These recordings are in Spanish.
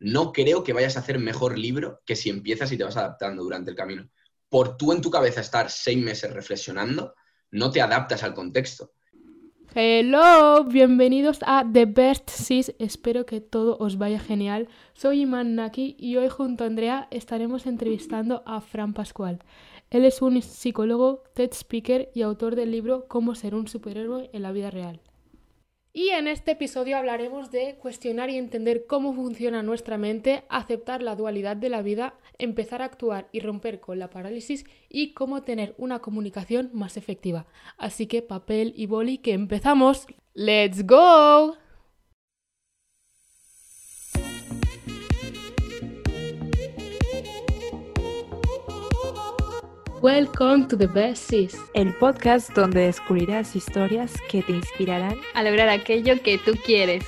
no creo que vayas a hacer mejor libro que si empiezas y te vas adaptando durante el camino. Por tú en tu cabeza estar seis meses reflexionando, no te adaptas al contexto. Hello, bienvenidos a The Best Sis. Espero que todo os vaya genial. Soy Iman Naki y hoy junto a Andrea estaremos entrevistando a Fran Pascual. Él es un psicólogo, TED speaker y autor del libro Cómo ser un superhéroe en la vida real. Y en este episodio hablaremos de cuestionar y entender cómo funciona nuestra mente, aceptar la dualidad de la vida, empezar a actuar y romper con la parálisis y cómo tener una comunicación más efectiva. Así que papel y boli que empezamos. ¡Let's go! Welcome to the Best Sis, el podcast donde descubrirás historias que te inspirarán a lograr aquello que tú quieres.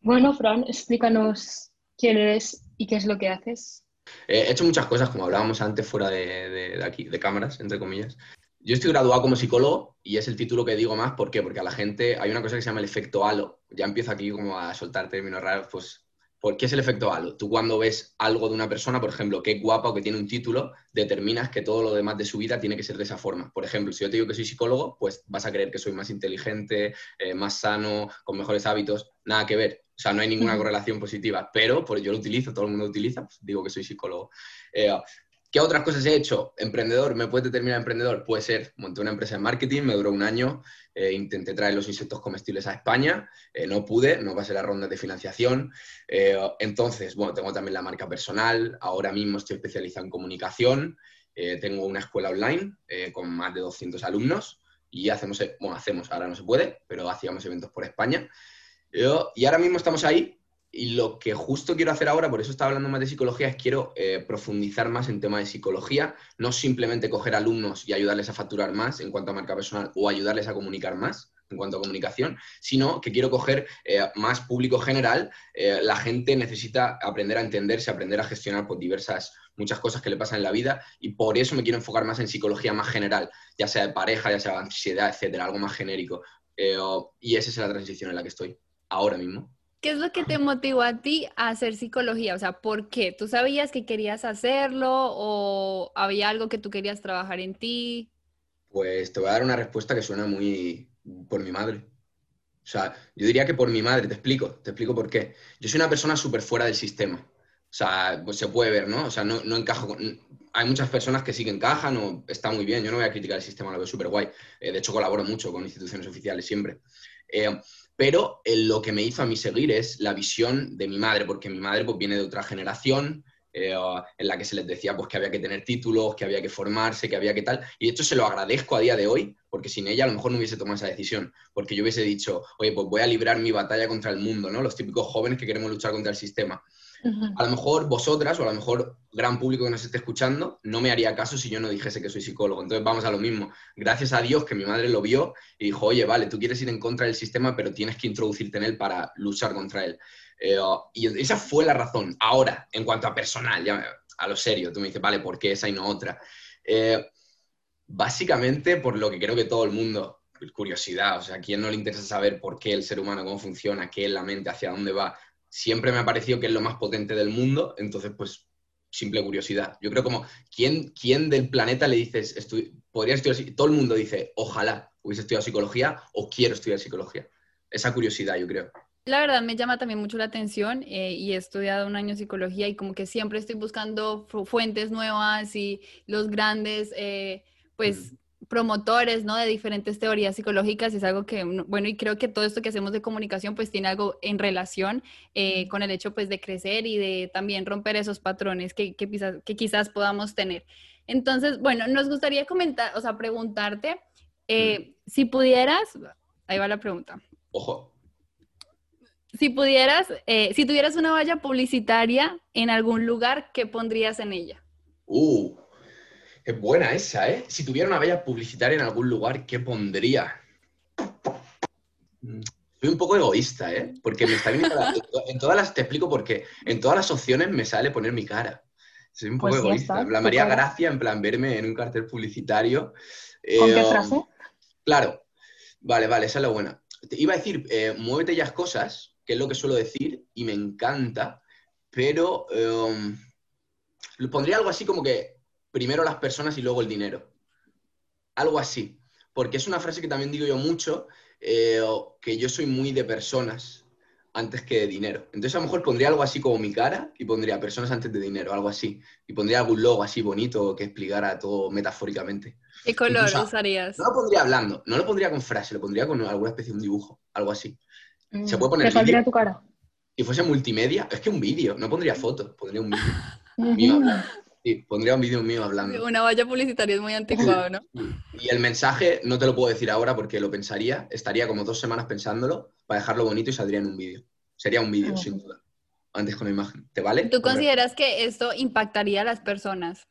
Bueno, Fran, explícanos quién eres y qué es lo que haces. Eh, he hecho muchas cosas, como hablábamos antes, fuera de, aquí, de cámaras, entre comillas. Yo estoy graduado como psicólogo y es el título que digo más. ¿Por qué? Porque a la gente hay una cosa que se llama el efecto halo. Ya empiezo aquí como a soltar términos raros, pues ¿Por qué es el efecto halo? Tú cuando ves algo de una persona, por ejemplo, que es guapa o que tiene un título, determinas que todo lo demás de su vida tiene que ser de esa forma. Por ejemplo, si yo te digo que soy psicólogo, pues vas a creer que soy más inteligente, eh, más sano, con mejores hábitos. Nada que ver. O sea, no hay ninguna correlación positiva, pero yo lo utilizo, todo el mundo lo utiliza, pues digo que soy psicólogo. Eh, ¿Qué otras cosas he hecho? Emprendedor, ¿me puede determinar emprendedor? Puede ser, monté una empresa de marketing, me duró un año, eh, intenté traer los insectos comestibles a España, eh, no pude, no pasé la ronda de financiación. Eh, entonces, bueno, tengo también la marca personal, ahora mismo estoy especializado en comunicación, tengo una escuela online con más de 200 alumnos y hacemos, bueno, hacemos, ahora no se puede, pero hacíamos eventos por España. y ahora mismo estamos ahí y lo que justo quiero hacer ahora, por eso estaba hablando más de psicología, es quiero eh, profundizar más en tema de psicología, no simplemente coger alumnos y ayudarles a facturar más en cuanto a marca personal o ayudarles a comunicar más en cuanto a comunicación, sino que quiero coger eh, más público general. Eh, la gente necesita aprender a entenderse, aprender a gestionar por pues, diversas, muchas cosas que le pasan en la vida y por eso me quiero enfocar más en psicología más general, ya sea de pareja, ya sea de ansiedad, etcétera, algo más genérico. y esa es la transición en la que estoy ahora mismo. ¿Qué es lo que te motivó a ti a hacer psicología? O sea, ¿por qué? ¿Tú sabías que querías hacerlo o había algo que tú querías trabajar en ti? Pues te voy a dar una respuesta que suena muy por mi madre. O sea, yo diría que por mi madre, te explico, te explico por qué. Yo soy una persona súper fuera del sistema. O sea, pues se puede ver, ¿no? O sea, no, no encajo con... Hay muchas personas que sí que encajan o está muy bien. Yo no voy a criticar el sistema, lo veo súper guay. Eh, de hecho, colaboro mucho con instituciones oficiales siempre. Eh, pero eh, lo que me hizo a mí seguir es la visión de mi madre, porque mi madre pues, viene de otra generación eh, en la que se les decía pues, que había que tener títulos, que había que formarse, que había que tal. Y de hecho se lo agradezco a día de hoy, porque sin ella a lo mejor no hubiese tomado esa decisión, porque yo hubiese dicho, oye, pues voy a librar mi batalla contra el mundo, ¿no? Los típicos jóvenes que queremos luchar contra el sistema. A lo mejor vosotras o a lo mejor gran público que nos esté escuchando no me haría caso si yo no dijese que soy psicólogo. Entonces vamos a lo mismo. Gracias a Dios que mi madre lo vio y dijo, oye, vale, tú quieres ir en contra del sistema, pero tienes que introducirte en él para luchar contra él. Eh, y esa fue la razón. Ahora, en cuanto a personal, ya a lo serio, tú me dices, vale, ¿por qué esa y no otra? Eh, básicamente por lo que creo que todo el mundo, curiosidad, o sea, ¿a quién no le interesa saber por qué el ser humano, cómo funciona, qué es la mente, hacia dónde va? Siempre me ha parecido que es lo más potente del mundo, entonces pues simple curiosidad. Yo creo como, ¿quién, quién del planeta le dices, podría estudiar, todo el mundo dice, ojalá hubiese estudiado psicología o quiero estudiar psicología. Esa curiosidad, yo creo. La verdad me llama también mucho la atención eh, y he estudiado un año psicología y como que siempre estoy buscando fuentes nuevas y los grandes, eh, pues promotores, ¿no? De diferentes teorías psicológicas, es algo que, bueno, y creo que todo esto que hacemos de comunicación, pues tiene algo en relación eh, con el hecho, pues, de crecer y de también romper esos patrones que, que, quizás, que quizás podamos tener. Entonces, bueno, nos gustaría comentar, o sea, preguntarte, eh, si pudieras, ahí va la pregunta. Ojo. Si pudieras, eh, si tuvieras una valla publicitaria en algún lugar, ¿qué pondrías en ella? Uh, es buena esa, ¿eh? Si tuviera una valla publicitaria en algún lugar, ¿qué pondría? Mm, soy un poco egoísta, ¿eh? Porque me está viendo en todas las, te explico por qué. En todas las opciones me sale poner mi cara. Soy un poco pues egoísta. La María Gracia, en plan, verme en un cartel publicitario. ¿Con qué eh, frase? Claro. Vale, vale, esa es la buena. Te iba a decir, eh, muévete ya cosas, que es lo que suelo decir y me encanta, pero em, pondría algo así como que primero las personas y luego el dinero. Algo así. Porque es una frase que también digo yo mucho, eh, que yo soy muy de personas antes que de dinero. Entonces a lo mejor pondría algo así como mi cara y pondría personas antes de dinero, algo así. Y pondría algún logo así bonito que explicara todo metafóricamente. ¿Qué color usarías? No lo pondría hablando, no lo pondría con frase, lo pondría con alguna especie de un dibujo, algo así. Se Mm, puede poner ¿Te tu cara? Si fuese multimedia, es que un vídeo, no pondría fotos, pondría un vídeo. Sí, pondría un vídeo mío hablando. Una valla publicitaria es muy anticuado, ¿no? Y el mensaje no te lo puedo decir ahora porque lo pensaría, estaría como dos semanas pensándolo para dejarlo bonito y saldría en un vídeo. Sería un vídeo, Ah. sin duda. Antes con la imagen. ¿Te vale? ¿Tú Hombre. consideras que esto impactaría a las personas?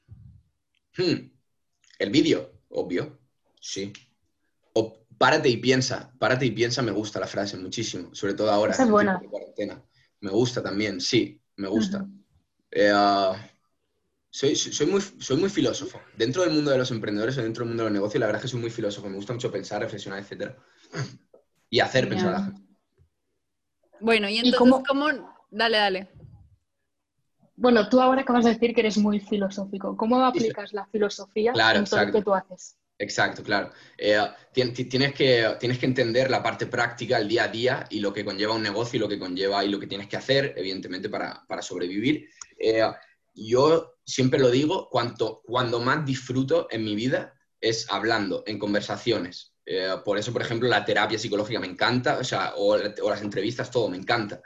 Hmm. El vídeo, obvio. Sí. O párate y piensa. Párate y piensa, me gusta la frase muchísimo. Sobre todo ahora. Esa es en buena. tiempo de cuarentena. Me gusta también, sí, me gusta. Eh, ah, soy, soy, muy, soy muy filósofo. Dentro del mundo de los emprendedores o dentro del mundo de los negocios, la verdad es que soy muy filósofo. Me gusta mucho pensar, reflexionar, etc. Y hacer pensar a la gente. Bueno, y ¿Y entonces, cómo- ¿cómo? Dale, dale. Bueno, tú ahora acabas de decir que eres muy filosófico. ¿Cómo aplicas la filosofía Claro, en todo lo exacto. que tú haces? Exacto, claro. Eh, tien- ti- tienes, que, tienes que entender la parte práctica, el día a día y lo que conlleva un negocio y lo que conlleva y lo que tienes que hacer, evidentemente, para, para sobrevivir. Eh, yo siempre lo digo, cuanto, cuando más disfruto en mi vida es hablando, en conversaciones. Eh, por eso, por ejemplo, la terapia psicológica me encanta, o, sea, o, las entrevistas, todo me encanta.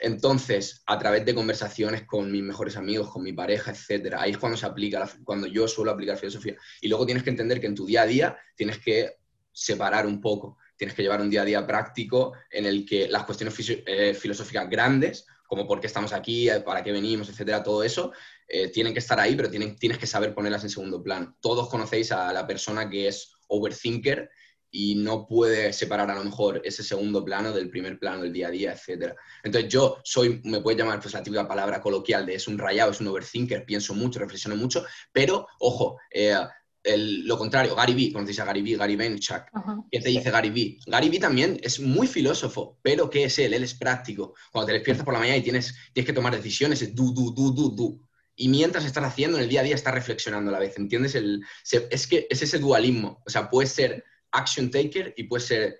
Entonces, a través de conversaciones con mis mejores amigos, con mi pareja, etcétera, ahí es cuando se aplica, cuando yo suelo aplicar filosofía. Y luego tienes que entender que en tu día a día tienes que separar un poco, tienes que llevar un día a día práctico en el que las cuestiones eh, filosóficas grandes, como por qué estamos aquí, para qué venimos, etcétera, todo eso, eh, tienen que estar ahí, pero tienen, tienes que saber ponerlas en segundo plano. Todos conocéis a la persona que es overthinker y no puede separar a lo mejor ese segundo plano del primer plano del día a día, etcétera. Entonces yo soy, me puedes llamar pues la típica palabra coloquial de es un rayado, es un overthinker, pienso mucho, reflexiono mucho, pero ojo, eh, el- lo contrario, Gary Vee, conocéis a Gary Vee, Gary Vaynerchuk. ¿Qué te dice Gary Vee? Gary Vee también es muy filósofo, pero ¿qué es él? Él es práctico. Cuando te despiertas por la mañana y tienes, tienes que tomar decisiones, es du, du, du, du, du. Y mientras estás haciendo, en el día a día estás reflexionando a la vez, ¿entiendes? El, se- es que es ese dualismo. O sea, puedes ser action taker y puedes ser,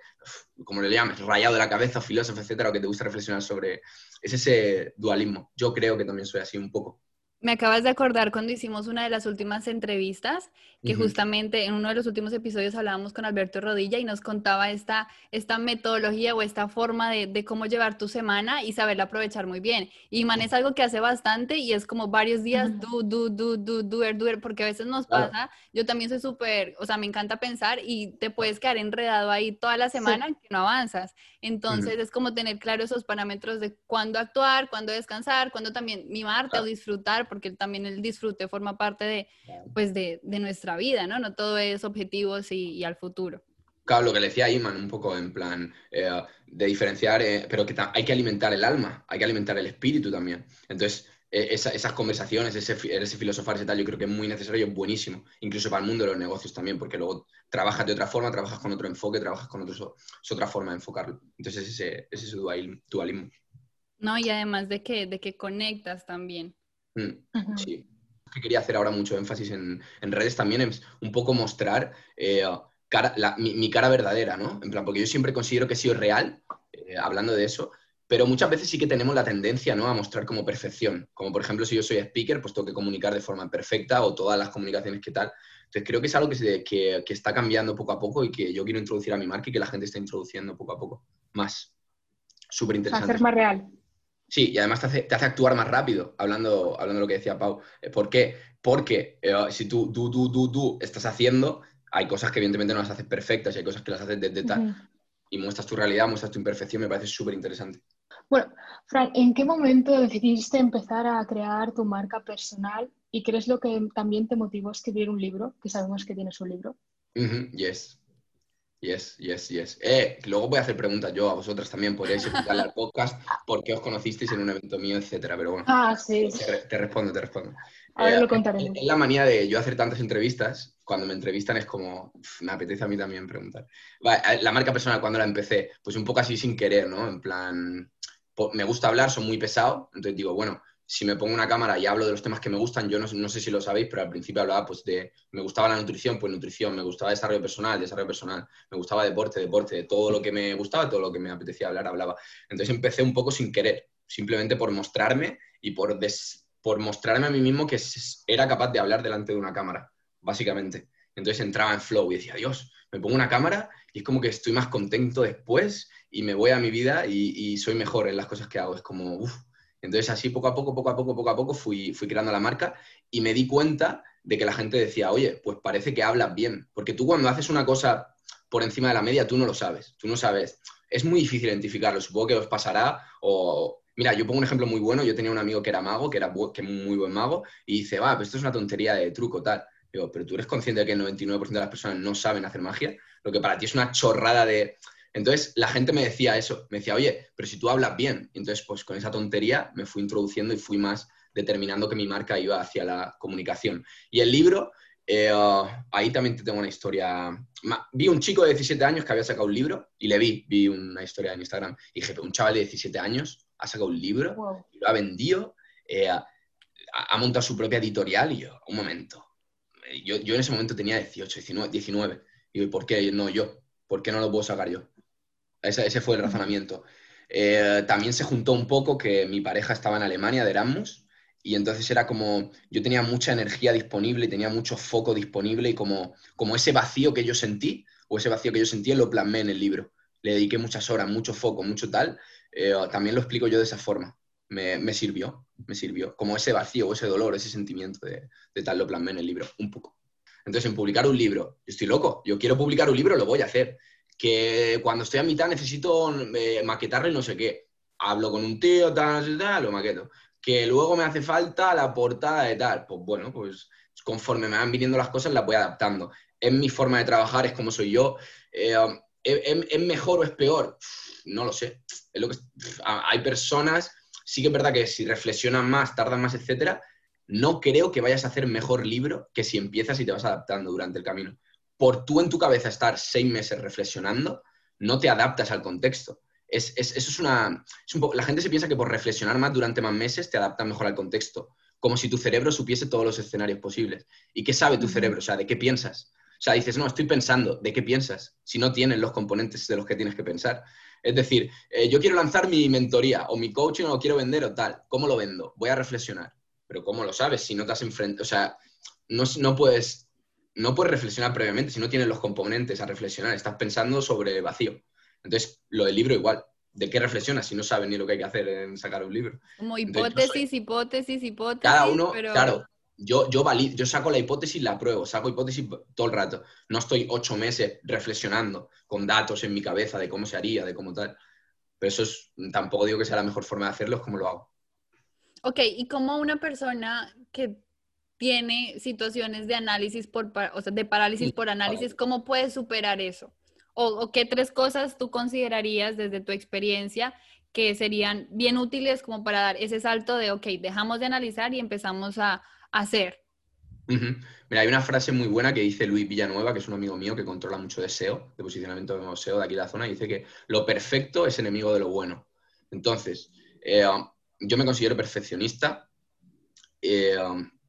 como le llames, rayado de la cabeza, filósofo, etcétera, o que te gusta reflexionar sobre... Es ese dualismo. Yo creo que también soy así un poco. Me acabas de acordar cuando hicimos una de las últimas entrevistas, que justamente en uno de los últimos episodios hablábamos con Alberto Rodilla y nos contaba esta, esta metodología o esta forma de, de cómo llevar tu semana y saberla aprovechar muy bien. Y Man es algo que hace bastante y es como varios días, do, do, do, do, doer, doer, porque a veces nos Claro. pasa, yo también soy súper, o sea, me encanta pensar y te puedes quedar enredado ahí toda la semana que no avanzas. Entonces es como tener claro esos parámetros de cuándo actuar, cuándo descansar, cuándo también mimarte Claro. o disfrutar, porque también el disfrute forma parte de, pues de, de nuestra vida, ¿no? No todo es objetivos y, y al futuro. Claro, lo que le decía Iman, un poco en plan eh, de diferenciar, eh, pero que hay que alimentar el alma, hay que alimentar el espíritu también. Entonces, esa- esas conversaciones, ese, ese filosofar, ese tal, yo creo que es muy necesario y es buenísimo, incluso para el mundo de los negocios también, porque luego trabajas de otra forma, trabajas con otro enfoque, trabajas con otro, es otra forma de enfocarlo. Entonces, es ese, es ese dualismo. dualismo. ¿No? Y además de que, de que conectas también. Mm. Sí. Que quería hacer ahora mucho énfasis en, en redes también es un poco mostrar eh, cara- la- mi, mi cara verdadera, ¿no? En plan, porque yo siempre considero que he sido real, eh, hablando de eso, pero muchas veces sí que tenemos la tendencia, ¿no? A mostrar como perfección. Como por ejemplo, si yo soy speaker, pues tengo que comunicar de forma perfecta o todas las comunicaciones que tal. Entonces creo que es algo que, se- que, que está cambiando poco a poco y que yo quiero introducir a mi marca y que la gente está introduciendo poco a poco. Más. Súper interesante. Hacer más real. Sí, y además te hace, te hace actuar más rápido, hablando, hablando de lo que decía Pau. Eh, ¿Por qué? Porque eh, si tú, tú, tú, tú, tú estás haciendo, hay cosas que evidentemente no las haces perfectas y hay cosas que las haces desde tal, Ujú. y muestras tu realidad, muestras tu imperfección, me parece súper interesante. Bueno, Fran, ¿en qué momento decidiste empezar a crear tu marca personal y qué es lo que también te motivó a escribir un libro? Que sabemos que tienes un libro. Yes. Yes, yes, yes. Eh, luego voy a hacer preguntas yo a vosotras también, podréis explicarle al podcast por qué os conocisteis en un evento mío, etcétera, pero bueno. Ah, sí. Te, re- te respondo, te respondo. Ahora Eh, lo contaremos. Es la manía de yo hacer tantas entrevistas, cuando me entrevistan es como, me apetece a mí también preguntar. Eh, la marca personal, cuando la empecé, pues un poco así sin querer, ¿no? En plan, me gusta hablar, soy muy pesado, entonces digo, bueno, si me pongo una cámara y hablo de los temas que me gustan, yo no, no sé si lo sabéis, pero al principio hablaba pues de, me gustaba la nutrición, pues nutrición, me gustaba desarrollo personal, desarrollo personal, me gustaba deporte, deporte, de todo lo que me gustaba, todo lo que me apetecía hablar, hablaba. Entonces empecé un poco sin querer, simplemente por mostrarme y por, des- por mostrarme a mí mismo que era capaz de hablar delante de una cámara, básicamente. Entonces entraba en flow y decía, Dios, me pongo una cámara y es como que estoy más contento después y me voy a mi vida y, soy mejor en las cosas que hago. Es como, uff. Entonces así poco a poco, poco a poco, poco a poco fui, fui creando la marca y me di cuenta de que la gente decía, oye, pues parece que hablas bien. Porque tú cuando haces una cosa por encima de la media, tú no lo sabes. Tú no sabes. Es muy difícil identificarlo. Supongo que os pasará o... Mira, yo pongo un ejemplo muy bueno. Yo tenía un amigo que era mago, que era que muy buen mago, y dice, va, pues esto es una tontería de truco, tal. Digo, pero tú eres consciente de que el 99% de las personas no saben hacer magia. Lo que para ti es una chorrada de... Entonces la gente me decía eso, me decía, oye, pero si tú hablas bien. Entonces, pues con esa tontería me fui introduciendo y fui más determinando que mi marca iba hacia la comunicación. Y el libro, eh, ahí también te tengo una historia. Ma- Vi un chico de 17 años que había sacado un libro y le vi, vi una historia en Instagram y dije, un chaval de 17 años ha sacado un libro Wow. y lo ha vendido, eh, ha, ha montado su propia editorial y yo, un momento. Yo, yo en ese momento tenía 18, 19, 19. Y yo, ¿por qué no yo? ¿Por qué no lo puedo sacar yo? Ese, ese fue el razonamiento. Eh, también se juntó un poco que mi pareja estaba en Alemania de Erasmus y entonces era como, yo tenía mucha energía disponible y tenía mucho foco disponible y como, como ese vacío que yo sentí, o ese vacío que yo sentía, lo plasmé en el libro. Le dediqué muchas horas, mucho foco, mucho tal. Eh, también lo explico yo de esa forma. Me, me sirvió, me sirvió. Como ese vacío, ese dolor, ese sentimiento de, de tal, lo plasmé en el libro, un poco. Entonces, en publicar un libro, yo estoy loco, yo quiero publicar un libro, lo voy a hacer. Que cuando estoy a mitad necesito eh, maquetarlo y no sé qué. Hablo con un tío, tal, tal, tal, lo maqueto. Que luego me hace falta la portada de tal. Pues bueno, pues conforme me van viniendo las cosas las voy adaptando. Es mi forma de trabajar, es como soy yo. Eh, ¿es, es- es mejor o es peor? No lo sé. Es lo que, hay personas, sí que es verdad que si reflexionan más, tardan más, etcétera, no creo que vayas a hacer mejor libro que si empiezas y te vas adaptando durante el camino. Por tú en tu cabeza estar seis meses reflexionando, no te adaptas al contexto. Es, es- eso es una... es un poco- la gente se piensa que por reflexionar más durante más meses te adaptas mejor al contexto. Como si tu cerebro supiese todos los escenarios posibles. ¿Y qué sabe tu cerebro? O sea, ¿de qué piensas? O sea, dices, no, estoy pensando, ¿de qué piensas? Si no tienes los componentes de los que tienes que pensar. Es decir, eh, yo quiero lanzar mi mentoría o mi coaching o lo quiero vender o tal. ¿Cómo lo vendo? Voy a reflexionar. Pero ¿cómo lo sabes si no te has enfrentado? O sea, no, no puedes, no puedes reflexionar previamente si no tienes los componentes a reflexionar. Estás pensando sobre vacío. Entonces, lo del libro igual. ¿De qué reflexionas si no sabes ni lo que hay que hacer en sacar un libro? Como Entonces, yo soy- hipótesis, hipótesis, hipótesis. Cada uno, pero... claro, yo, yo, vali- yo saco la hipótesis, la pruebo, saco hipótesis todo el rato. No estoy ocho meses reflexionando con datos en mi cabeza de cómo se haría, de cómo tal. Pero eso es, tampoco digo que sea la mejor forma de hacerlo, es como lo hago. Ok, y como una persona que tiene situaciones de análisis por, o sea, de parálisis por análisis, ¿cómo puedes superar eso? O, o qué tres cosas tú considerarías desde tu experiencia que serían bien útiles como para dar ese salto de, ok, dejamos de analizar y empezamos a, a hacer? Mira, hay una frase muy buena que dice Luis Villanueva, que es un amigo mío que controla mucho de SEO, de posicionamiento de SEO de aquí de la zona, y dice que lo perfecto es enemigo de lo bueno. Entonces, eh, yo me considero perfeccionista eh,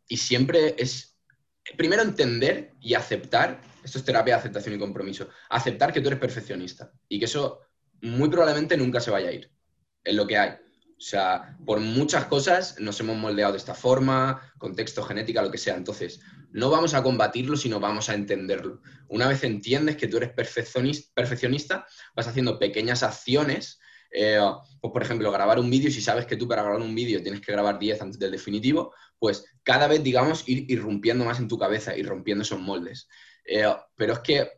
y siempre es, primero entender y aceptar, esto es terapia de aceptación y compromiso, aceptar que tú eres perfeccionista y que eso muy probablemente nunca se vaya a ir, es lo que hay. O sea, por muchas cosas nos hemos moldeado de esta forma, contexto, genética, lo que sea. Entonces, no vamos a combatirlo, sino vamos a entenderlo. Una vez entiendes que tú eres perfeccionis- perfeccionista, vas haciendo pequeñas acciones. eh, pues, por ejemplo, grabar un vídeo, si sabes que tú para grabar un vídeo tienes que grabar 10 antes del definitivo, pues cada vez, digamos, ir irrumpiendo más en tu cabeza, ir rompiendo esos moldes. Eh, pero es que,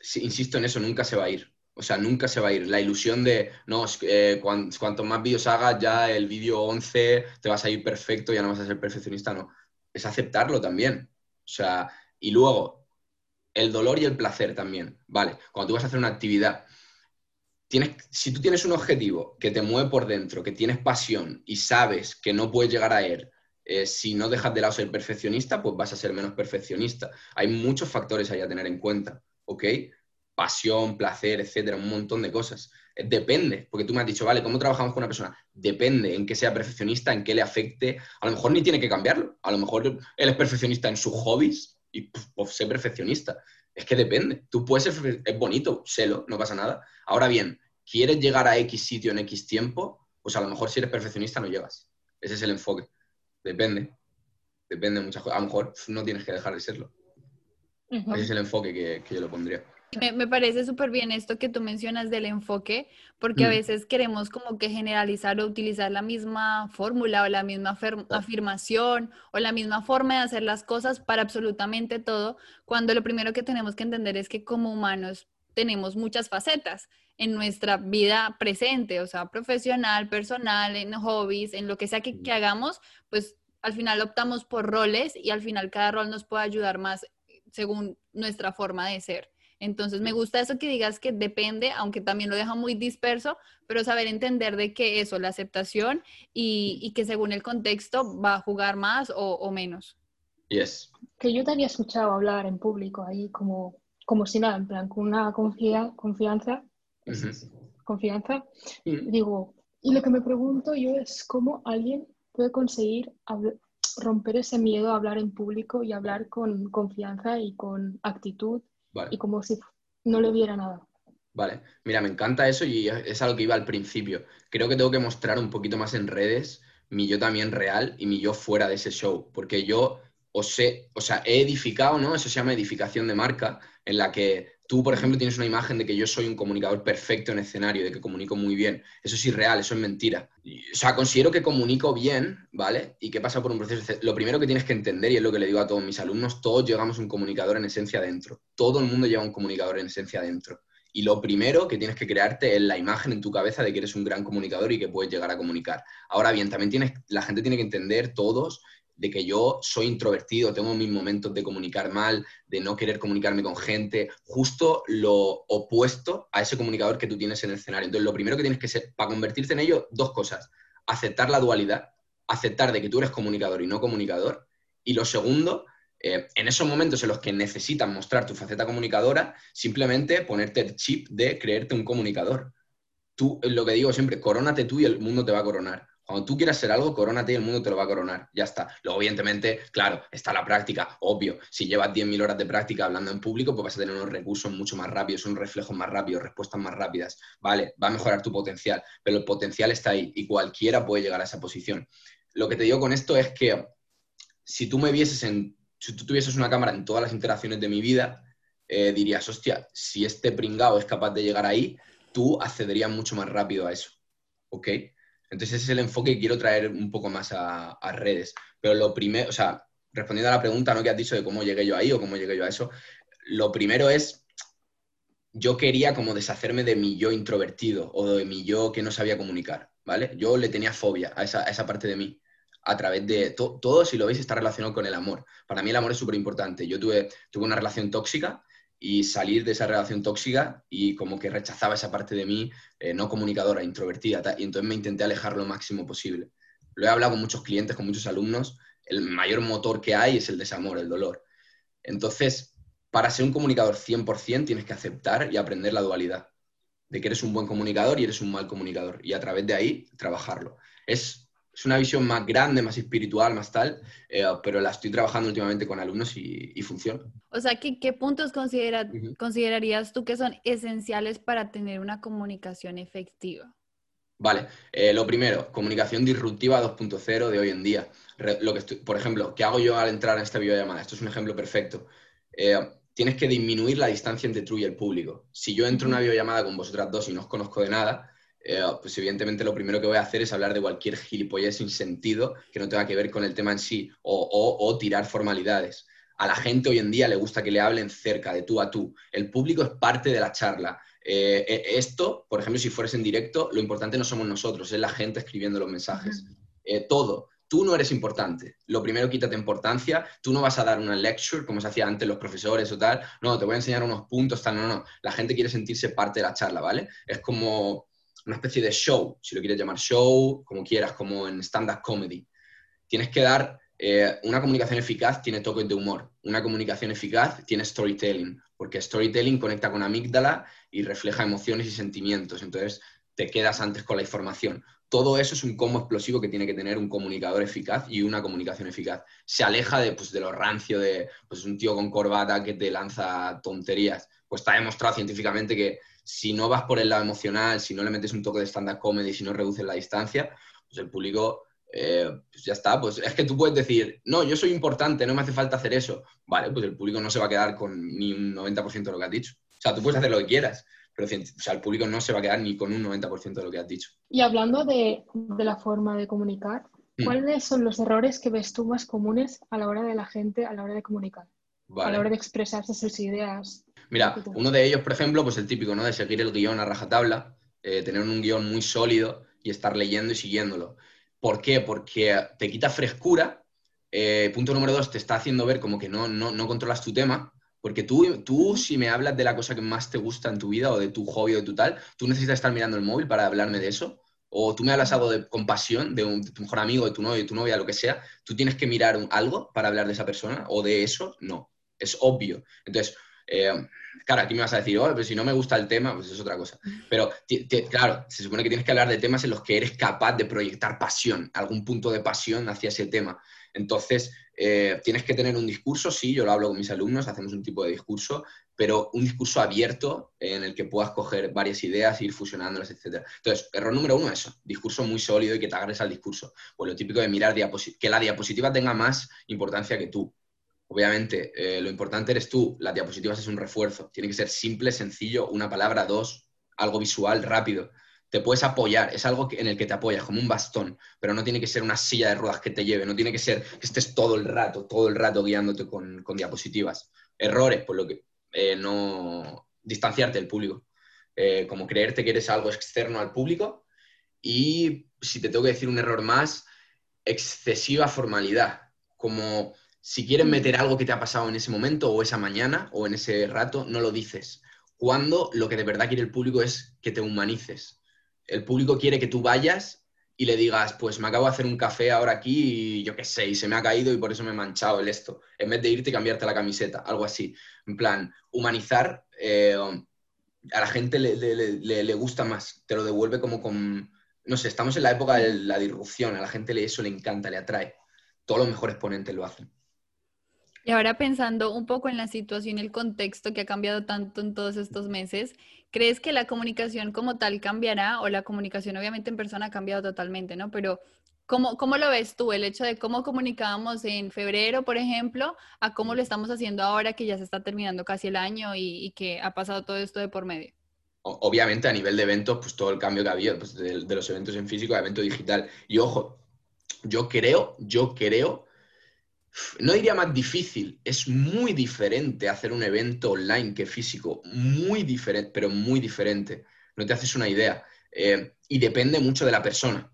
si- insisto en eso, nunca se va a ir. O sea, nunca se va a ir. La ilusión de, no, eh, cuan- cuanto más vídeos hagas, ya el vídeo 11 te vas a ir perfecto, ya no vas a ser perfeccionista, no. Es aceptarlo también. O sea, y luego, el dolor y el placer también. Vale, cuando tú vas a hacer una actividad, tienes, si tú tienes un objetivo que te mueve por dentro, que tienes pasión y sabes que no puedes llegar a él, eh, si no dejas de lado ser perfeccionista, pues vas a ser menos perfeccionista. Hay muchos factores ahí a tener en cuenta, ¿ok? pasión, placer, etcétera, un montón de cosas. Eh, Depende, porque tú me has dicho, vale, ¿cómo trabajamos con una persona? Depende en qué sea perfeccionista, en qué le afecte. A lo mejor ni tiene que cambiarlo. A lo mejor él es perfeccionista en sus hobbies y pues, sé perfeccionista. Es que depende. Tú puedes ser, es bonito, sélo, no pasa nada. Ahora bien, ¿quieres llegar a X sitio en X tiempo? Pues a lo mejor si eres perfeccionista no llegas. Ese es el enfoque. Depende. Depende de muchas cosas. A lo mejor no tienes que dejar de serlo. Ese es el enfoque que, que yo lo pondría. Me, me parece súper bien esto que tú mencionas del enfoque, porque a Mm. veces queremos como que generalizar o utilizar la misma fórmula o la misma afirmación o la misma forma de hacer las cosas para absolutamente todo, cuando lo primero que tenemos que entender es que como humanos tenemos muchas facetas en nuestra vida presente, o sea, profesional, personal, en hobbies, en lo que sea que, que hagamos, pues al final optamos por roles y al final cada rol nos puede ayudar más según nuestra forma de ser. Entonces, me gusta eso que digas que depende, aunque también lo deja muy disperso, pero saber entender de que eso, la aceptación y, y que según el contexto va a jugar más o, o menos. Yes. Que yo te había escuchado hablar en público ahí como, como si nada, en plan, con una confia- confianza, Confianza. Mm. Digo, y lo que me pregunto yo es cómo alguien puede conseguir romper ese miedo a hablar en público y hablar con confianza y con actitud Vale. y como si no le viera nada. Vale, mira, me encanta eso y es algo que iba al principio. Creo que tengo que mostrar un poquito más en redes mi yo también real y mi yo fuera de ese show, porque yo os sé, o sea, he edificado, ¿no? Eso se llama edificación de marca, en la que tú, por ejemplo, tienes una imagen de que yo soy un comunicador perfecto en escenario, de que comunico muy bien. Eso es irreal, eso es mentira. O sea, considero que comunico bien, ¿vale? Y que pasa por un proceso. Lo primero que tienes que entender, y es lo que le digo a todos mis alumnos, todos llevamos un comunicador en esencia dentro. Todo el mundo lleva un comunicador en esencia dentro. Y lo primero que tienes que crearte es la imagen en tu cabeza de que eres un gran comunicador y que puedes llegar a comunicar. Ahora bien, también tienes, la gente tiene que entender todos de que yo soy introvertido, tengo mis momentos de comunicar mal, de no querer comunicarme con gente, justo lo opuesto a ese comunicador que tú tienes en el escenario. Entonces, lo primero que tienes que ser, para convertirte en ello, dos cosas. Aceptar la dualidad, aceptar de que tú eres comunicador y no comunicador. Y lo segundo, eh, en esos momentos en los que necesitas mostrar tu faceta comunicadora, simplemente ponerte el chip de creerte un comunicador. Tú, lo que digo siempre, corónate tú y el mundo te va a coronar. Cuando tú quieras ser algo, corónate y el mundo te lo va a coronar. Ya está. Luego, evidentemente, claro, está la práctica, obvio. Si llevas 10.000 horas de práctica hablando en público, pues vas a tener unos recursos mucho más rápidos, unos reflejos más rápidos, respuestas más rápidas. Vale, va a mejorar tu potencial, pero el potencial está ahí y cualquiera puede llegar a esa posición. Lo que te digo con esto es que si tú me vieses en, si tú tuvieses una cámara en todas las interacciones de mi vida, eh, dirías, hostia, si este pringao es capaz de llegar ahí, tú accederías mucho más rápido a eso. ¿Ok? Entonces ese es el enfoque que quiero traer un poco más a, redes. Pero lo primero, o sea, respondiendo a la pregunta ¿no? que has dicho de cómo llegué yo ahí o cómo llegué yo a eso, lo primero es, yo quería como deshacerme de mi yo introvertido o de mi yo que no sabía comunicar, ¿vale? Yo le tenía fobia a esa, a esa parte de mí a través de to- todo, si lo veis, está relacionado con el amor. Para mí el amor es súper importante. Yo tuve, tuve una relación tóxica y salir de esa relación tóxica y como que rechazaba esa parte de mí eh, no comunicadora, introvertida, ta- y entonces me intenté alejar lo máximo posible. Lo he hablado con muchos clientes, con muchos alumnos, el mayor motor que hay es el desamor, el dolor. Entonces, para ser un comunicador 100% tienes que aceptar y aprender la dualidad, de que eres un buen comunicador y eres un mal comunicador, y a través de ahí trabajarlo. Es, es una visión más grande, más espiritual, más tal, eh, pero la estoy trabajando últimamente con alumnos y, y funciona. O sea, ¿qué, qué puntos considera- considerarías tú que son esenciales para tener una comunicación efectiva? Vale, eh, lo primero, comunicación disruptiva 2.0 de hoy en día. Re- lo que estoy- por ejemplo, ¿qué hago yo al entrar en esta videollamada? Esto es un ejemplo perfecto. Eh, tienes que disminuir la distancia entre tú y el público. Si yo entro en una videollamada con vosotras dos y no os conozco de nada, eh, pues evidentemente lo primero que voy a hacer es hablar de cualquier gilipollez sin sentido que no tenga que ver con el tema en sí o, o- o tirar formalidades. A la gente hoy en día le gusta que le hablen cerca, de tú a tú. El público es parte de la charla. Eh, eh, esto, por ejemplo, si fueres en directo, lo importante no somos nosotros, es la gente escribiendo los mensajes. Eh, todo. Tú no eres importante. Lo primero, quítate importancia. Tú no vas a dar una lecture como se hacía antes los profesores o tal. No, te voy a enseñar unos puntos, tal. No, no. La gente quiere sentirse parte de la charla, ¿vale? Es como una especie de show, si lo quieres llamar show, como quieras, como en stand-up comedy. Tienes que dar eh, una comunicación eficaz tiene toques de humor. Una comunicación eficaz tiene storytelling, porque storytelling conecta con amígdala y refleja emociones y sentimientos. Entonces, te quedas antes con la información. Todo eso es un combo explosivo que tiene que tener un comunicador eficaz y una comunicación eficaz. Se aleja de, pues, de lo rancio de pues, un tío con corbata que te lanza tonterías. Pues está demostrado científicamente que si no vas por el lado emocional, si no le metes un toque de stand-up comedy, si no reduces la distancia, pues el público eh, pues ya está, pues es que tú puedes decir, no, yo soy importante, no me hace falta hacer eso. Vale, pues el público no se va a quedar con ni un 90% de lo que has dicho. O sea, tú puedes hacer lo que quieras, pero o sea, el público no se va a quedar ni con un 90% de lo que has dicho. Y hablando de, la forma de comunicar, hmm. ¿cuáles son los errores que ves tú más comunes a la hora de la gente, a la hora de comunicar? A la hora de expresarse sus ideas. Mira, uno de ellos, por ejemplo, pues el típico, ¿no? De seguir el guion a rajatabla, eh, tener un guion muy sólido y estar leyendo y siguiéndolo. ¿Por qué? Porque te quita frescura. Eh, punto número dos, te está haciendo ver como que no, no, controlas tu tema. Porque tú, tú, si me hablas de la cosa que más te gusta en tu vida o de tu hobby o de tu tal, tú necesitas estar mirando el móvil para hablarme de eso. O tú me hablas algo de compasión, de, un, tu mejor amigo, de tu novio, de tu novia, lo que sea. Tú tienes que mirar algo para hablar de esa persona o de eso. No, es obvio. Entonces, eh, claro, aquí me vas a decir, oh, pero si no me gusta el tema, pues es otra cosa. Pero claro, se supone que tienes que hablar de temas en los que eres capaz de proyectar pasión, algún punto de pasión hacia ese tema. Entonces, eh, tienes que tener un discurso, sí, yo lo hablo con mis alumnos, hacemos un tipo de discurso, pero un discurso abierto en el que puedas coger varias ideas, ir fusionándolas, etc. Entonces, error número uno, eso, discurso muy sólido y que te agarres al discurso. Pues lo típico de mirar que la diapositiva tenga más importancia que tú. Obviamente, eh, lo importante eres tú, las diapositivas es un refuerzo, tiene que ser simple, sencillo, una palabra, dos, algo visual, rápido. Te puedes apoyar, es algo en el que te apoyas, como un bastón, pero no tiene que ser una silla de ruedas que te lleve, no tiene que ser que estés todo el rato, todo el rato guiándote con, diapositivas. Errores, por lo que eh, no distanciarte del público, eh, como creerte que eres algo externo al público y, si te tengo que decir un error más, excesiva formalidad, como si quieres meter algo que te ha pasado en ese momento o esa mañana o en ese rato, no lo dices. Cuando lo que de verdad quiere el público es que te humanices. El público quiere que tú vayas y le digas, pues me acabo de hacer un café ahora aquí y yo qué sé, y se me ha caído y por eso me he manchado el esto. En vez de irte y cambiarte la camiseta, algo así. En plan, humanizar eh, a la gente le, le, gusta más, te lo devuelve como con... No sé, estamos en la época de la disrupción, a la gente eso le encanta, le atrae. Todos los mejores ponentes lo hacen. Y ahora pensando un poco en la situación y el contexto que ha cambiado tanto en todos estos meses, ¿crees que la comunicación como tal cambiará o la comunicación obviamente en persona ha cambiado totalmente, ¿no? Pero ¿cómo, cómo lo ves tú? El hecho de cómo comunicábamos en febrero, por ejemplo, a cómo lo estamos haciendo ahora que ya se está terminando casi el año y, que ha pasado todo esto de por medio. Obviamente a nivel de eventos, pues todo el cambio que ha habido pues, de, de los eventos en físico a evento digital. Y ojo, yo creo, yo creo no diría más difícil, es muy diferente hacer un evento online que físico, muy diferente, pero muy diferente. No te haces una idea. Eh, y depende mucho de la persona.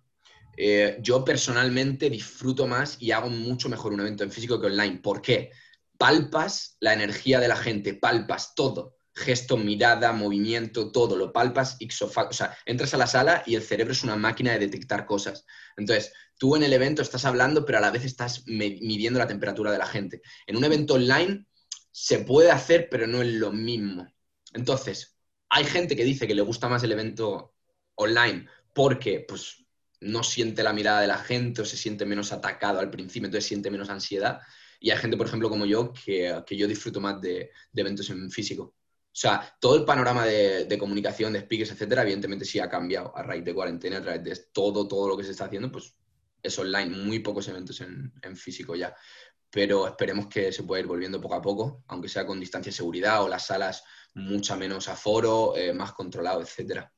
Eh, yo personalmente disfruto más y hago mucho mejor un evento en físico que online. ¿Por qué? Palpas la energía de la gente, palpas todo. Gesto, mirada, movimiento, todo. Lo palpas ixofacto. O sea, entras a la sala y el cerebro es una máquina de detectar cosas. Entonces, tú en el evento estás hablando, pero a la vez estás midiendo la temperatura de la gente. En un evento online se puede hacer, pero no es lo mismo. Entonces, hay gente que dice que le gusta más el evento online porque pues, no siente la mirada de la gente o se siente menos atacado al principio, entonces siente menos ansiedad. Y hay gente, por ejemplo, como yo, que, yo disfruto más de, eventos en físico. O sea, todo el panorama de, de, comunicación, de speakers, etcétera, evidentemente sí ha cambiado a raíz de cuarentena, a través de todo, todo lo que se está haciendo, pues es online, muy pocos eventos en, físico ya. Pero esperemos que se pueda ir volviendo poco a poco, aunque sea con distancia de seguridad o las salas mucha menos aforo, eh, más controlado, etcétera.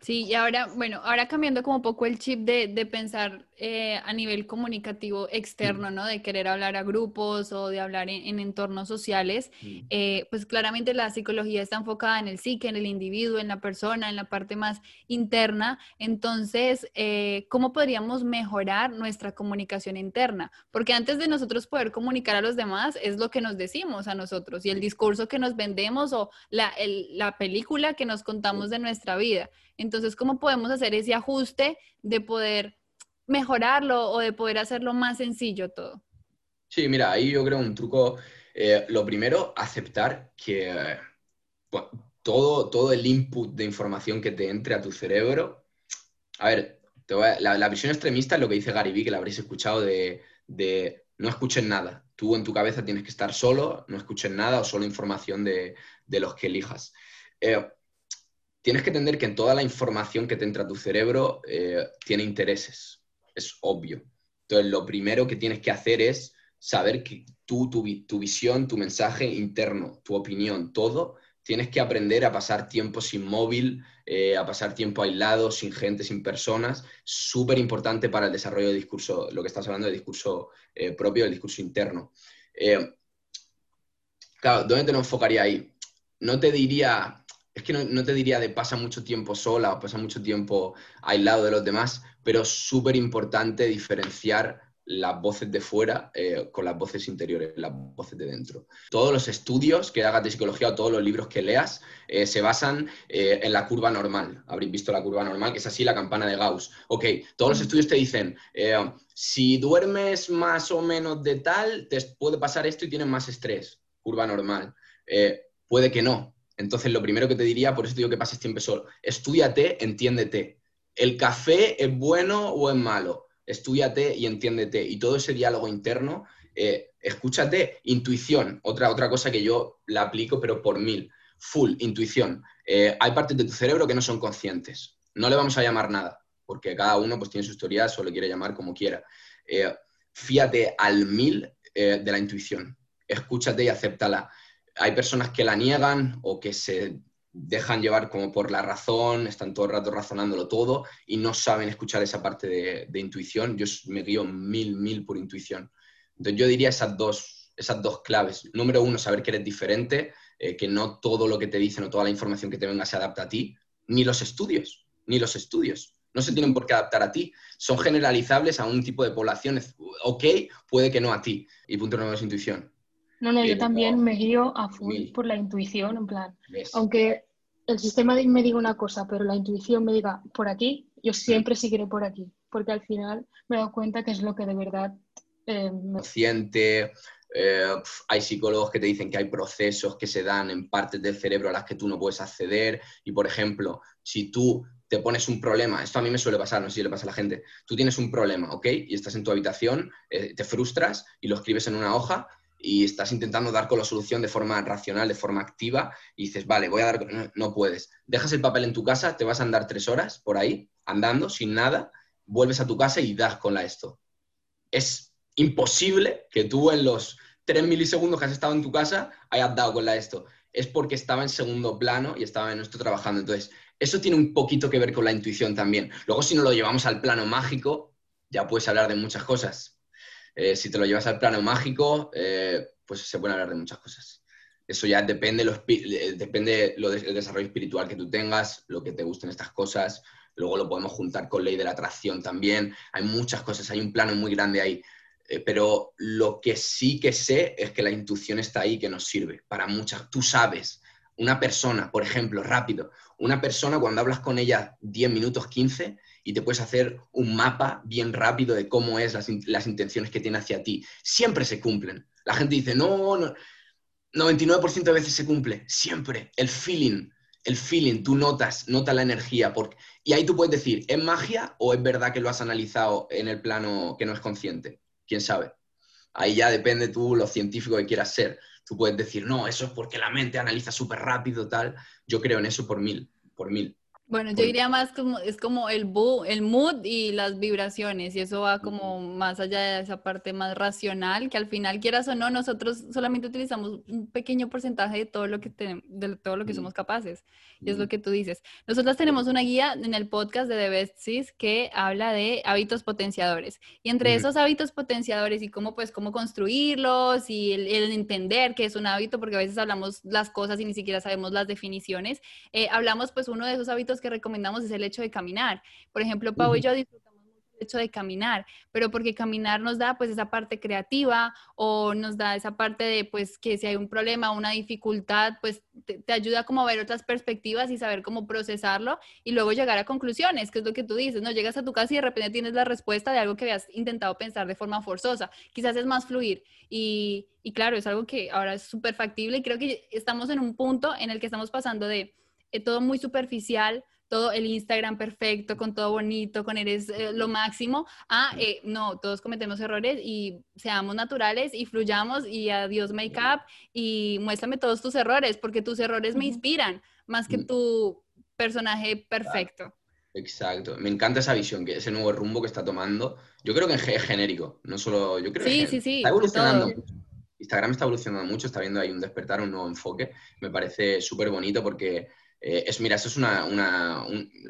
Sí, y ahora, bueno, ahora cambiando como poco el chip de, pensar eh, a nivel comunicativo externo. ¿no? De querer hablar a grupos o de hablar en, entornos sociales, eh, pues claramente la psicología está enfocada en el psique, en el individuo, en la persona, en la parte más interna. Entonces, eh, ¿cómo podríamos mejorar nuestra comunicación interna? Porque antes de nosotros poder comunicar a los demás es lo que nos decimos a nosotros y el discurso que nos vendemos o la, la película que nos contamos de nuestra vida. Entonces, ¿cómo podemos hacer ese ajuste de poder mejorarlo o de poder hacerlo más sencillo todo? Sí, mira, ahí yo creo un truco. Eh, lo primero, aceptar que, todo, todo el input de información que te entre a tu cerebro. A ver, la, visión extremista es lo que dice Gary Vee, que la habréis escuchado, de, no escuchen nada. Tú en tu cabeza tienes que estar solo, no escuches nada o solo información de, los que elijas. Eh, tienes que entender que en toda la información que te entra a tu cerebro eh, tiene intereses. Es obvio. Entonces, lo primero que tienes que hacer es saber que tú, tu, tu visión, tu mensaje interno, tu opinión, todo tienes que aprender a pasar tiempo sin móvil, eh, a pasar tiempo aislado, sin gente, sin personas. Súper importante para el desarrollo del discurso, lo que estás hablando del discurso eh, propio, del discurso interno. Eh, claro, ¿dónde te enfocaría ahí? No te diría, es que no, te diría de pasa mucho tiempo sola o pasa mucho tiempo aislado de los demás, pero súper importante diferenciar las voces de fuera eh, con las voces interiores, las voces de dentro. Todos los estudios que hagas de psicología o todos los libros que leas eh, se basan eh, en la curva normal. Habréis visto la curva normal, que es así la campana de Gauss. Ok, todos los estudios te dicen, si duermes más o menos de tal, te puede pasar esto y tienes más estrés. Curva normal. puede que no. Entonces, lo primero que te diría, por eso te digo que pases tiempo solo, estudiate, entiéndete. ¿El café es bueno o es malo? estudiate y entiéndete. Y todo ese diálogo interno, eh, escúchate, intuición, otra, otra cosa que yo la aplico, pero por mil. Full, intuición. Eh, hay partes de tu cerebro que no son conscientes. No le vamos a llamar nada, porque cada uno pues, tiene su historia, o le quiere llamar como quiera. Eh, fíate al mil de la intuición. Escúchate y acéptala. Hay personas que la niegan o que se dejan llevar como por la razón, están todo el rato razonándolo todo y no saben escuchar esa parte de, intuición. Yo me guío mil, mil por intuición. Entonces yo diría esas dos, esas dos claves. Número uno, saber que eres diferente, eh, que no todo lo que te dicen o toda la información que te venga se adapta a ti, ni los estudios, ni los estudios. No se tienen por qué adaptar a ti. Son generalizables a un tipo de población. Ok, puede que no a ti. Y punto número es intuición. No, no, yo también me guío a full por la intuición, en plan, aunque el sistema me diga una cosa, pero la intuición me diga por aquí, yo siempre seguiré por aquí, porque al final me he dado cuenta que es lo que de verdad... Eh, Consciente, eh, hay psicólogos que te dicen que hay procesos que se dan en partes del cerebro a las que tú no puedes acceder y, por ejemplo, si tú te pones un problema, esto a mí me suele pasar, no sé si le pasa a la gente, tú tienes un problema, ¿ok? Y estás en tu habitación, eh, te frustras y lo escribes en una hoja y estás intentando dar con la solución de forma racional, de forma activa, y dices, vale, voy a dar, no, puedes. Dejas el papel en tu casa, te vas a andar tres horas por ahí, andando, sin nada, vuelves a tu casa y das con la esto. Es imposible que tú en los tres milisegundos que has estado en tu casa hayas dado con la esto. Es porque estaba en segundo plano y estaba en esto trabajando. Entonces, eso tiene un poquito que ver con la intuición también. Luego, si no lo llevamos al plano mágico, ya puedes hablar de muchas cosas eh, si te lo llevas al plano mágico, eh, pues se pueden hablar de muchas cosas. Eso ya depende, lo, depende lo del desarrollo espiritual que tú tengas, lo que te gusten estas cosas. Luego lo podemos juntar con ley de la atracción también. Hay muchas cosas, hay un plano muy grande ahí. Eh, pero lo que sí que sé es que la intuición está ahí, que nos sirve para muchas. Tú sabes, una persona, por ejemplo, rápido, una persona cuando hablas con ella 10 minutos, 15, y te puedes hacer un mapa bien rápido de cómo es las, intenciones que tiene hacia ti. Siempre se cumplen. La gente dice, no, no, 99% de veces se cumple. Siempre. El feeling, el feeling, tú notas, notas la energía. Porque... Y ahí tú puedes decir, ¿es magia o es verdad que lo has analizado en el plano que no es consciente? ¿Quién sabe? Ahí ya depende tú lo científico que quieras ser. Tú puedes decir, no, eso es porque la mente analiza súper rápido, tal. Yo creo en eso por mil, por mil. Bueno, yo diría más como, es como el, el mood y las vibraciones, y eso va como más allá de esa parte más racional, que al final, quieras o no, nosotros solamente utilizamos un pequeño porcentaje de todo lo que, de todo lo que somos capaces, y es lo que tú dices. Nosotros tenemos una guía en el podcast de The Best Sis que habla de hábitos potenciadores, y entre esos hábitos potenciadores y cómo, pues, cómo construirlos, y el, entender qué es un hábito, porque a veces hablamos las cosas y ni siquiera sabemos las definiciones, eh, hablamos, pues, uno de esos hábitos que recomendamos es el hecho de caminar. Por ejemplo, Pau y yo disfrutamos mucho hecho de caminar, pero porque caminar nos da pues esa parte creativa o nos da esa parte de pues que si hay un problema, una dificultad, pues te, ayuda como a ver otras perspectivas y saber cómo procesarlo y luego llegar a conclusiones, que es lo que tú dices, ¿no? Llegas a tu casa y de repente tienes la respuesta de algo que habías intentado pensar de forma forzosa, quizás es más fluir y, y claro, es algo que ahora es súper factible y creo que estamos en un punto en el que estamos pasando de eh, todo muy superficial, todo el Instagram perfecto, con todo bonito, con eres eh, lo máximo, ah, eh, no, todos cometemos errores y seamos naturales y fluyamos y adiós make up y muéstrame todos tus errores, porque tus errores me inspiran más que mm. tu personaje perfecto. Exacto, me encanta esa visión, que ese nuevo rumbo que está tomando. Yo creo que es genérico, no solo. Yo creo sí, sí, sí, está evolucionando. Instagram está evolucionando mucho, está viendo ahí un despertar, un nuevo enfoque. Me parece súper bonito porque eh, es, mira, eso es una,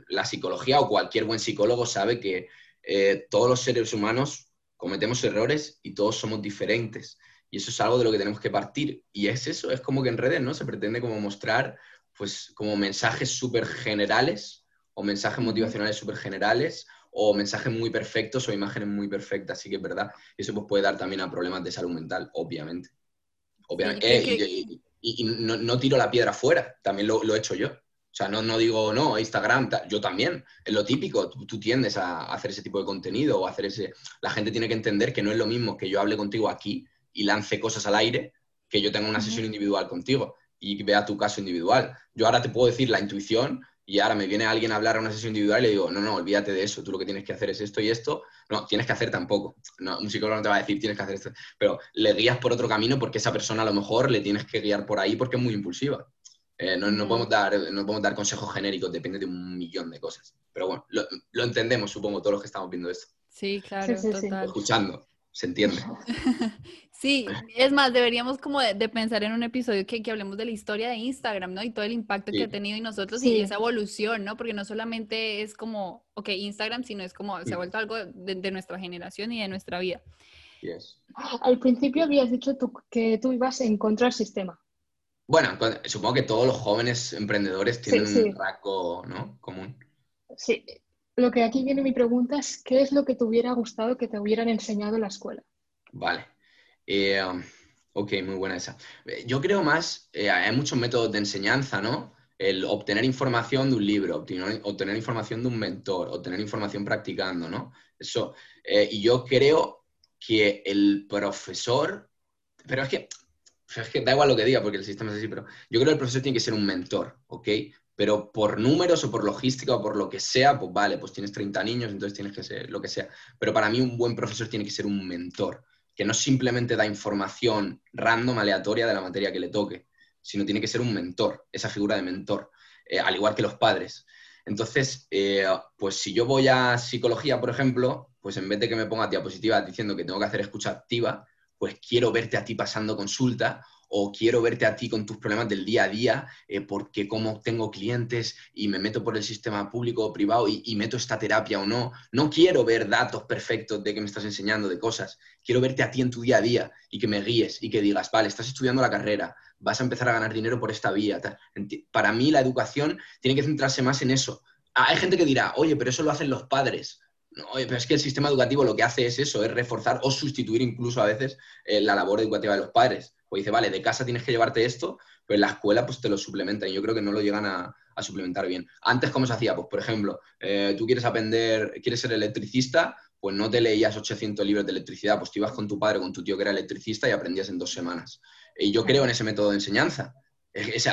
la psicología o cualquier buen psicólogo sabe que eh, todos los seres humanos cometemos errores y todos somos diferentes. Y eso es algo de lo que tenemos que partir. Y es eso, es como que en redes, ¿no? Se pretende como mostrar, pues, como mensajes súper generales o mensajes motivacionales súper generales o mensajes muy perfectos o imágenes muy perfectas. Así que es verdad. Y eso pues, puede dar también a problemas de salud mental, obviamente. Obviamente. y, no, tiro la piedra fuera, también lo, lo he hecho yo. O sea, no, no digo, no, Instagram, yo también, es lo típico, tú, tiendes a hacer ese tipo de contenido o hacer ese... La gente tiene que entender que no es lo mismo que yo hable contigo aquí y lance cosas al aire que yo tenga una sesión individual contigo y vea tu caso individual. Yo ahora te puedo decir la intuición y ahora me viene alguien a hablar a una sesión individual y le digo, no, no, olvídate de eso, tú lo que tienes que hacer es esto y esto. No, tienes que hacer tampoco. No, un psicólogo no te va a decir, tienes que hacer esto, pero le guías por otro camino porque esa persona a lo mejor le tienes que guiar por ahí porque es muy impulsiva. Eh, no, no, podemos dar, no podemos dar consejos genéricos, depende de un millón de cosas. Pero bueno, lo, entendemos, supongo, todos los que estamos viendo esto. Sí, claro, total. Escuchando, se entiende. sí, es más, deberíamos como de, pensar en un episodio que, que, hablemos de la historia de Instagram, ¿no? Y todo el impacto que ha tenido y nosotros y esa evolución, ¿no? Porque no solamente es como, ok, Instagram, sino es como, se ha vuelto algo de, nuestra generación y de nuestra vida. Al principio habías dicho tú, que tú ibas a encontrar sistema. Bueno, supongo que todos los jóvenes emprendedores tienen un rasgo ¿no? común. Sí, lo que aquí viene mi pregunta es, ¿qué es lo que te hubiera gustado que te hubieran enseñado en la escuela? Vale. Eh, ok, muy buena esa. Eh, yo creo más, eh, hay muchos métodos de enseñanza, ¿no? El obtener información de un libro, obtener, obtener información de un mentor, obtener información practicando, ¿no? Eso. y yo creo que el profesor, pero es que da igual lo que diga porque el sistema es así, pero yo creo que el profesor tiene que ser un mentor, ¿ok? Pero por números o por logística o por lo que sea, pues vale, pues tienes 30 niños, entonces tienes que ser lo que sea. Pero para mí un buen profesor tiene que ser un mentor, que no simplemente da información random, aleatoria de la materia que le toque, sino tiene que ser un mentor, esa figura de mentor, eh, al igual que los padres. Entonces, eh, pues si yo voy a psicología, por ejemplo, pues en vez de que me ponga diapositivas diciendo que tengo que hacer escucha activa, pues quiero verte a ti pasando consulta o quiero verte a ti con tus problemas del día a día, eh, porque como tengo clientes y me meto por el sistema público o privado y, meto esta terapia o no, no quiero ver datos perfectos de que me estás enseñando de cosas, quiero verte a ti en tu día a día y que me guíes y que digas, vale, estás estudiando la carrera, vas a empezar a ganar dinero por esta vía. Para mí la educación tiene que centrarse más en eso. Ah, hay gente que dirá, oye, pero eso lo hacen los padres. No, pero es que el sistema educativo lo que hace es eso, es reforzar o sustituir incluso a veces eh, la labor educativa de los padres. Pues dice, vale, de casa tienes que llevarte esto, pero en la escuela pues te lo suplementan y yo creo que no lo llegan a, suplementar bien. Antes, ¿cómo se hacía? Pues, por ejemplo, eh, tú quieres aprender, quieres ser electricista, pues no te leías 800 libros de electricidad, pues te ibas con tu padre, con tu tío que era electricista y aprendías en dos semanas. Y yo creo en ese método de enseñanza. Es,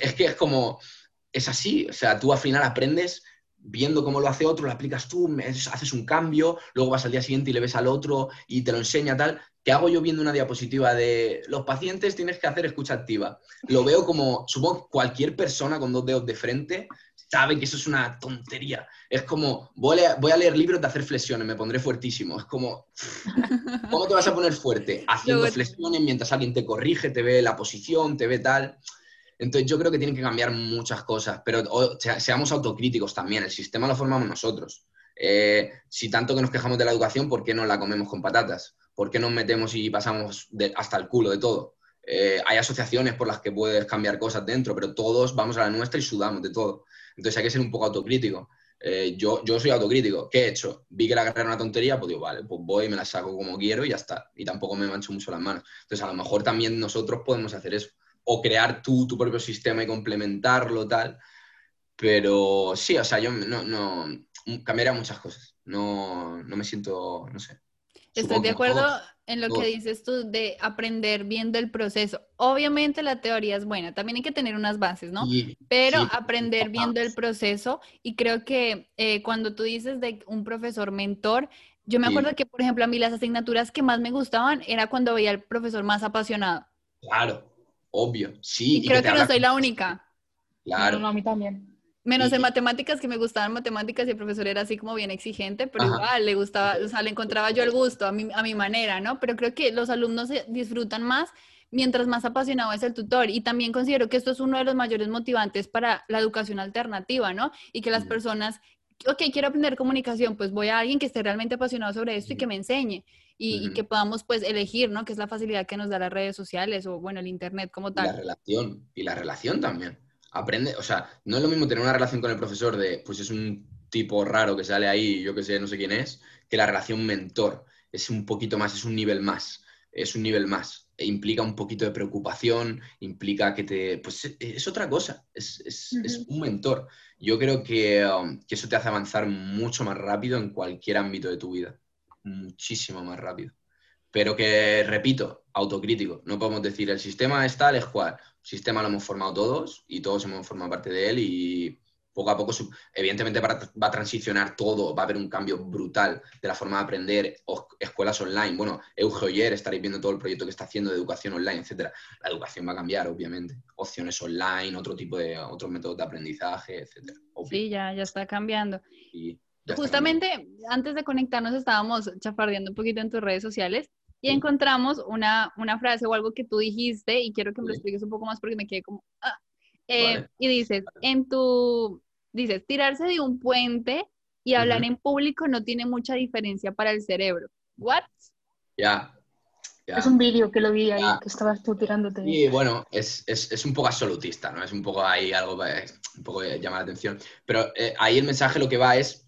es que es como, es así, o sea, tú al final aprendes viendo cómo lo hace otro, lo aplicas tú, haces un cambio, luego vas al día siguiente y le ves al otro y te lo enseña tal. ¿Qué hago yo viendo una diapositiva de los pacientes tienes que hacer escucha activa? Lo veo como, supongo que cualquier persona con dos dedos de frente sabe que eso es una tontería. Es como, voy a, voy a leer libros de hacer flexiones, me pondré fuertísimo. Es como, ¿cómo te vas a poner fuerte? Haciendo flexiones mientras alguien te corrige, te ve la posición, te ve tal. Entonces yo creo que tienen que cambiar muchas cosas, pero seamos autocríticos también, el sistema lo formamos nosotros. Eh, si tanto que nos quejamos de la educación, ¿por qué no la comemos con patatas? ¿Por qué nos metemos y pasamos hasta el culo de todo? Eh, hay asociaciones por las que puedes cambiar cosas dentro, pero todos vamos a la nuestra y sudamos de todo. Entonces hay que ser un poco autocrítico. Eh, yo, yo soy autocrítico. ¿Qué he hecho? Vi que la carrera era una tontería, pues digo, vale, pues voy y me la saco como quiero y ya está. Y tampoco me mancho mucho las manos. Entonces, a lo mejor también nosotros podemos hacer eso. O crear tú tu propio sistema y complementarlo, tal. Pero sí, o sea, yo no, no cambiaría muchas cosas. No, no me siento, no sé. Estoy de acuerdo en lo que dices tú de aprender viendo el proceso. Obviamente la teoría es buena, también hay que tener unas bases, ¿no? Pero aprender viendo el proceso y creo que eh, cuando tú dices de un profesor mentor, yo me acuerdo que, por ejemplo, a mí las asignaturas que más me gustaban era cuando veía al profesor más apasionado. Claro, obvio, sí. Y, creo que, no soy la única. Claro. a mí también. Menos en matemáticas, que me gustaban matemáticas y el profesor era así como bien exigente, pero igual le gustaba, o sea, le encontraba yo el gusto a mi, a mi manera, ¿no? Pero creo que los alumnos disfrutan más mientras más apasionado es el tutor. Y también considero que esto es uno de los mayores motivantes para la educación alternativa, ¿no? Y que las personas, ok, quiero aprender comunicación, pues voy a alguien que esté realmente apasionado sobre esto y que me enseñe. Y, y, que podamos pues elegir, ¿no? Que es la facilidad que nos da las redes sociales o bueno, el Internet como tal. la relación, y la relación también aprende, o sea, no es lo mismo tener una relación con el profesor de, pues es un tipo raro que sale ahí, yo que sé, no sé quién es, que la relación mentor. Es un poquito más, es un nivel más, es un nivel más. E implica un poquito de preocupación, implica que te, pues es, otra cosa, es, es, un mentor. Yo creo que, um, que eso te hace avanzar mucho más rápido en cualquier ámbito de tu vida, muchísimo más rápido pero que, repito, autocrítico. No podemos decir el sistema es tal, es cual sistema lo hemos formado todos y todos hemos formado parte de él y poco a poco, evidentemente va a transicionar todo, va a haber un cambio brutal de la forma de aprender, escuelas online. Bueno, Euge estaréis viendo todo el proyecto que está haciendo de educación online, etcétera. La educación va a cambiar, obviamente. Opciones online, otro tipo de, otros métodos de aprendizaje, etcétera. Sí, ya, ya está cambiando. Justamente antes de conectarnos estábamos chafardeando un poquito en tus redes sociales y encontramos una, una, frase o algo que tú dijiste y quiero que me lo expliques un poco más porque me quedé como... Ah. Eh, y dices, en tu... Dices, tirarse de un puente y hablar en público no tiene mucha diferencia para el cerebro. ¿What? Ya. Es un vídeo que lo vi ahí, que estabas tú tirándote. Y bueno, es, es, es, un poco absolutista, ¿no? Es un poco ahí algo un poco que llama la atención. Pero eh, ahí el mensaje lo que va es,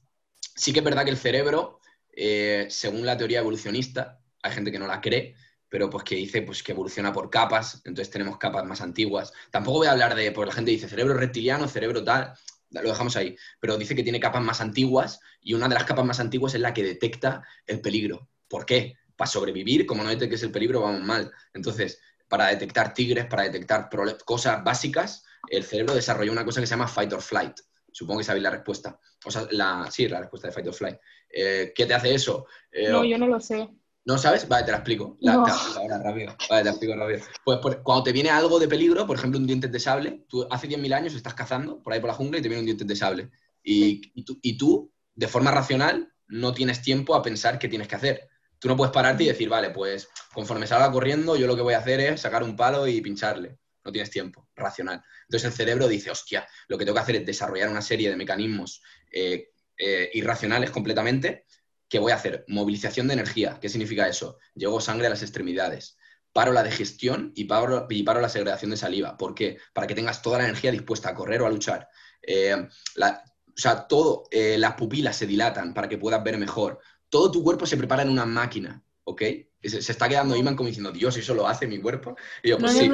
sí que es verdad que el cerebro, eh, según la teoría evolucionista, hay gente que no la cree, pero pues que dice pues, que evoluciona por capas, entonces tenemos capas más antiguas. Tampoco voy a hablar de, pues la gente dice cerebro reptiliano, cerebro tal, lo dejamos ahí, pero dice que tiene capas más antiguas y una de las capas más antiguas es la que detecta el peligro. ¿Por qué? Para sobrevivir, como no detectes el peligro, vamos mal. Entonces, para detectar tigres, para detectar cosas básicas, el cerebro desarrolló una cosa que se llama fight or flight. Supongo que sabéis la respuesta. O sea, la, sí, la respuesta de fight or flight. Eh, ¿Qué te hace eso? Eh, no, yo no lo sé. ¿No sabes? Vale, te la explico. La, ahora, rápido. Vale, te la explico rápido. Pues cuando te viene algo de peligro, por ejemplo, un diente de sable, tú hace 10.000 años estás cazando por ahí por la jungla y te viene un diente de sable. Y, y, tú, de forma racional, no tienes tiempo a pensar qué tienes que hacer. Tú no puedes pararte y decir, vale, pues conforme salga corriendo, yo lo que voy a hacer es sacar un palo y pincharle. No tienes tiempo, racional. Entonces el cerebro dice, hostia, lo que tengo que hacer es desarrollar una serie de mecanismos eh, eh, irracionales completamente ¿Qué voy a hacer? Movilización de energía. ¿Qué significa eso? Llevo sangre a las extremidades. Paro la digestión y paro, paro la segregación de saliva. ¿Por qué? Para que tengas toda la energía dispuesta a correr o a luchar. Eh, o sea, todo, las pupilas se dilatan para que puedas ver mejor. Todo tu cuerpo se prepara en una máquina, ¿ok? Se, está quedando Iman como diciendo, Dios, eso lo hace mi cuerpo. Y yo, pues sí.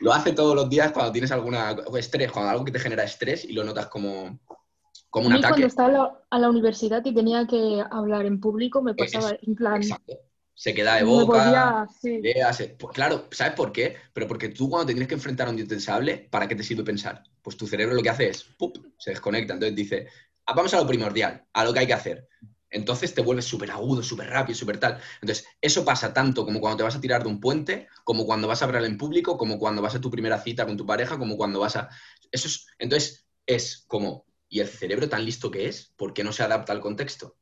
Lo hace todos los días cuando tienes alguna estrés, cuando algo que te genera estrés y lo notas como, como un ataque. Cuando estaba a la, universidad y tenía que hablar en público, me pasaba en plan. Exacto. Se queda de boca. Pues claro, ¿sabes por qué? Pero porque tú cuando te tienes que enfrentar a un diente sable, ¿para qué te sirve pensar? Pues tu cerebro lo que hace es, ¡pup! se desconecta. Entonces dice, ah, vamos a lo primordial, a lo que hay que hacer. Entonces te vuelves súper agudo, súper rápido, súper tal. Entonces, eso pasa tanto como cuando te vas a tirar de un puente, como cuando vas a hablar en público, como cuando vas a tu primera cita con tu pareja, como cuando vas a... Eso es... Entonces, es como y el cerebro tan listo que es, ¿por qué no se adapta al contexto?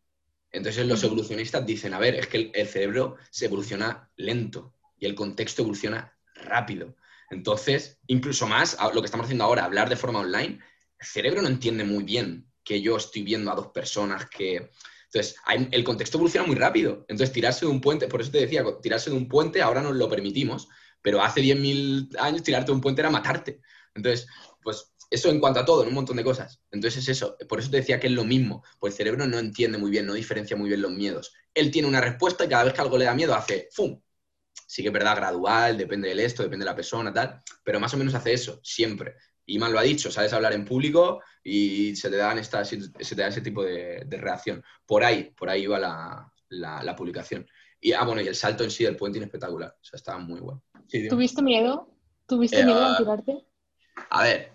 Entonces los evolucionistas dicen, a ver, es que el, cerebro se evoluciona lento y el contexto evoluciona rápido. Entonces, incluso más, lo que estamos haciendo ahora, hablar de forma online, el cerebro no entiende muy bien que yo estoy viendo a dos personas que... Entonces, el contexto evoluciona muy rápido. Entonces, tirarse de un puente, por eso te decía, tirarse de un puente ahora nos lo permitimos, pero hace 10.000 años tirarte de un puente era matarte. Entonces, Pues eso en cuanto a todo, en un montón de cosas. Entonces es eso. Por eso te decía que es lo mismo. Pues el cerebro no entiende muy bien, no diferencia muy bien los miedos. Él tiene una respuesta y cada vez que algo le da miedo hace ¡fum! Sí que es verdad, gradual, depende del esto, depende de la persona, tal. Pero más o menos hace eso, siempre. Y mal lo ha dicho, sabes hablar en público y se te dan esta, se te da ese tipo de, reacción. Por ahí, por ahí iba la, publicación. Y, ah, bueno, y el salto en sí del puente espectacular. O sea, estaba muy bueno. ¿Tuviste miedo? ¿Tuviste miedo a tirarte? A ver.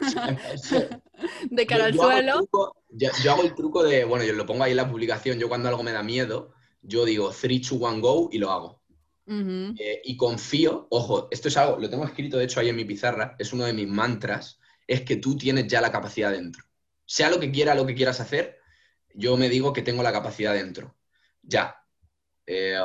de cara al suelo. yo, hago el truco de, bueno, yo lo pongo ahí en la publicación. Yo cuando algo me da miedo, yo digo 3, 2, 1, go y lo hago. Eh, y confío, ojo, esto es algo, lo tengo escrito de hecho ahí en mi pizarra, es uno de mis mantras, es que tú tienes ya la capacidad dentro. Sea lo que quiera, lo que quieras hacer, yo me digo que tengo la capacidad dentro. Ya. Eh,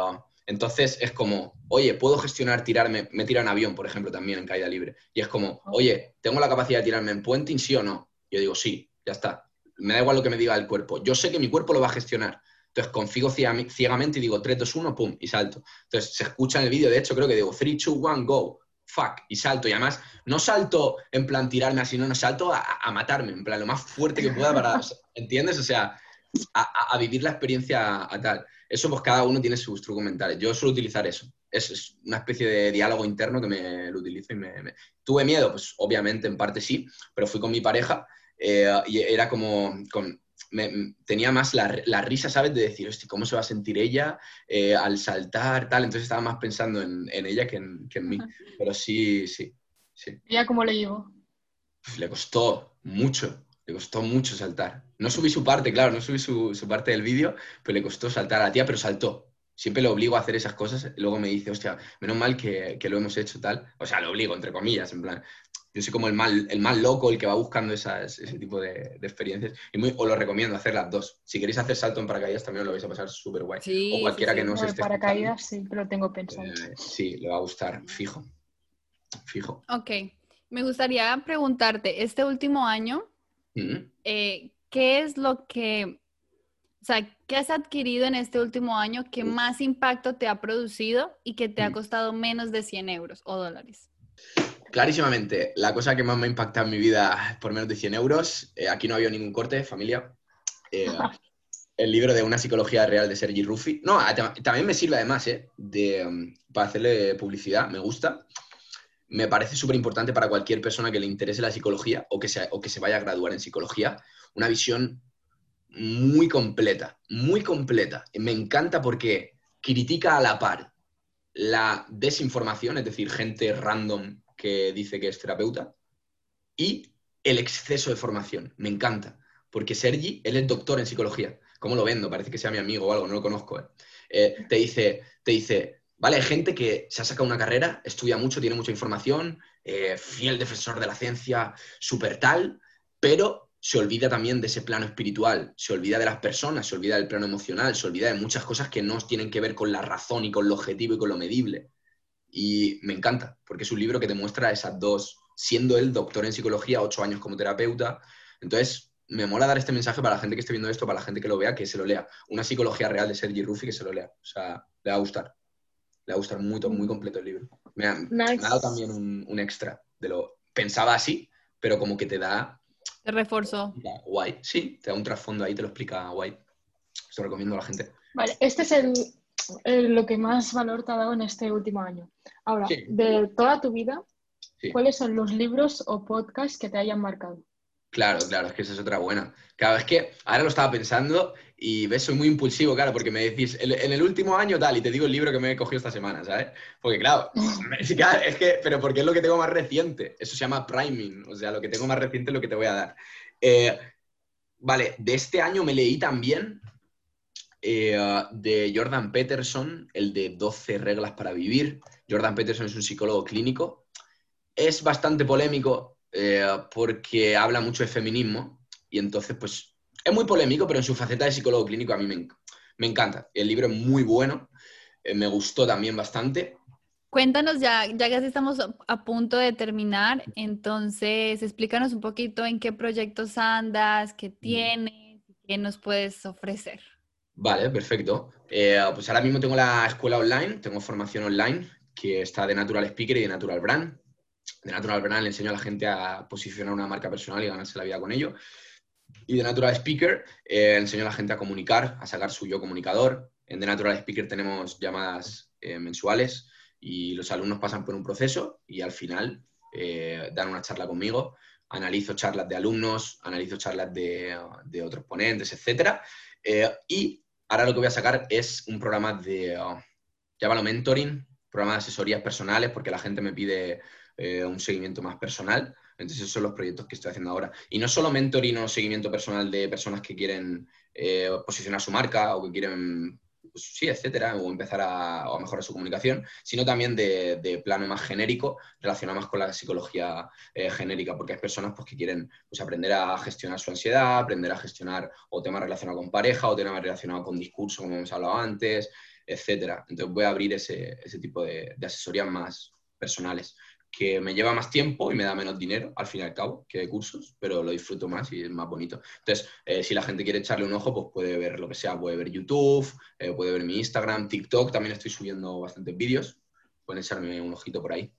entonces es como, oye, puedo gestionar tirarme, me tiran avión, por ejemplo, también en caída libre. Y es como, oye, ¿tengo la capacidad de tirarme en puenting, sí o no? Yo digo, sí, ya está. Me da igual lo que me diga el cuerpo. Yo sé que mi cuerpo lo va a gestionar. Entonces confío ciegamente y digo 3, 2, 1, pum, y salto. Entonces se escucha en el vídeo, de hecho creo que digo 3, 2, 1, go, fuck, y salto. Y además no salto en plan tirarme así, no, no salto a, matarme, en plan lo más fuerte que pueda para, ¿entiendes? O sea, a, vivir la experiencia a, tal. Eso pues cada uno tiene sus trucos mentales. Yo suelo utilizar eso. Es, una especie de diálogo interno que me lo utilizo y me, Tuve miedo, pues obviamente en parte sí, pero fui con mi pareja eh, y era como con tenía más la, risa, ¿sabes? De decir, hostia, ¿cómo se va a sentir ella eh, al saltar, tal? Entonces estaba más pensando en, ella que en, mí. Pero sí, sí, sí. ¿Ella cómo le llevó? Pues le costó mucho, le costó mucho saltar. No subí su parte, claro, no subí su, parte del vídeo, pero le costó saltar a la tía, pero saltó. Siempre lo obligo a hacer esas cosas. Y luego me dice, hostia, menos mal que, que, lo hemos hecho tal. O sea, lo obligo, entre comillas, en plan, yo soy como el mal, el más loco, el que va buscando ese tipo de, experiencias. Y muy, os lo recomiendo hacer las dos. Si queréis hacer salto en paracaídas, también os lo vais a pasar súper guay. o cualquiera que no esté. paracaídas sí, pero tengo pensado. Eh, sí, le va a gustar, fijo. Fijo. Ok. Me gustaría preguntarte, este último año, mm. eh, ¿qué es lo que, o sea, qué has adquirido en este último año que más impacto te ha producido y que te ha mm. costado menos de 100 euros o dólares? Clarísimamente, la cosa que más me ha impactado en mi vida por menos de 100 euros, eh, aquí no había ningún corte, familia. Eh, el libro de Una psicología real de Sergi Ruffi. No, también me sirve además, eh, de, um, para hacerle publicidad, me gusta. Me parece súper importante para cualquier persona que le interese la psicología o que, o que se vaya a graduar en psicología, una visión muy completa, muy completa. Me encanta porque critica a la par la desinformación, es decir, gente random que dice que es terapeuta, y el exceso de formación. Me encanta, porque Sergi, él es doctor en psicología. ¿Cómo lo vendo? Parece que sea mi amigo o algo, no lo conozco. ¿eh? Eh, te, dice, te dice, vale, hay gente que se ha sacado una carrera, estudia mucho, tiene mucha información, eh, fiel defensor de la ciencia, súper tal, pero se olvida también de ese plano espiritual, se olvida de las personas, se olvida del plano emocional, se olvida de muchas cosas que no tienen que ver con la razón y con lo objetivo y con lo medible. Y me encanta, porque es un libro que te muestra esas dos, siendo él doctor en psicología, ocho años como terapeuta. Entonces, me mola dar este mensaje para la gente que esté viendo esto, para la gente que lo vea, que se lo lea. Una psicología real de Sergi Ruffi, que se lo lea. O sea, le va a gustar. Le va a gustar muy, muy completo el libro. Me ha, dado también un, extra de lo... Pensaba así, pero como que te da... Te reforzó. Guay. Sí, te da un trasfondo ahí, te lo explica guay. Esto lo recomiendo a la gente. Vale, este es el, lo que más valor te ha dado en este último año. Ahora, de toda tu vida, ¿cuáles son los libros o podcasts que te hayan marcado? Claro, claro, es que esa es otra buena. Claro, es que ahora lo estaba pensando y ves, soy muy impulsivo, claro, porque me decís, en, el último año tal, y te digo el libro que me he cogido esta semana, ¿sabes? Porque claro, es que, pero porque es lo que tengo más reciente, eso se llama priming, o sea, lo que tengo más reciente es lo que te voy a dar. Eh, vale, de este año me leí también eh, de Jordan Peterson, el de 12 reglas para vivir. Jordan Peterson es un psicólogo clínico. Es bastante polémico eh, porque habla mucho de feminismo y entonces pues es muy polémico, pero en su faceta de psicólogo clínico a mí me, me encanta. El libro es muy bueno, eh, me gustó también bastante. Cuéntanos ya, ya que estamos a punto de terminar, entonces explícanos un poquito en qué proyectos andas, qué tienes, qué nos puedes ofrecer. Vale, perfecto. Eh, pues ahora mismo tengo la escuela online, tengo formación online que está de Natural Speaker y de Natural Brand. de Natural Brand le enseño a la gente a posicionar una marca personal y ganarse la vida con ello. Y de Natural Speaker eh, enseño a la gente a comunicar, a sacar su yo comunicador. En The Natural Speaker tenemos llamadas eh, mensuales y los alumnos pasan por un proceso y al final dan una charla conmigo. Analizo charlas de alumnos, analizo charlas de, de otros ponentes, etc. y ahora lo que voy a sacar es un programa de, uh, llámalo mentoring, programa de asesorías personales, porque la gente me pide un seguimiento más personal. Entonces, esos son los proyectos que estoy haciendo ahora. Y no solo mentoring o seguimiento personal de personas que quieren eh, posicionar su marca o que quieren, pues, sí, etcétera, o empezar a, mejorar su comunicación, sino también de, plano más genérico, relacionado más con la psicología eh, genérica, porque hay personas pues, que quieren pues, aprender a gestionar su ansiedad, aprender a gestionar o temas relacionados con pareja o temas relacionados con discurso, como hemos hablado antes, etcétera. Entonces, voy a abrir ese, tipo de, de asesorías más personales que me lleva más tiempo y me da menos dinero, al fin y al cabo, que de cursos, pero lo disfruto más y es más bonito. Entonces, eh, si la gente quiere echarle un ojo, pues puede ver lo que sea, puede ver YouTube, eh, puede ver mi Instagram, TikTok, también estoy subiendo bastantes vídeos, pueden echarme un ojito por ahí.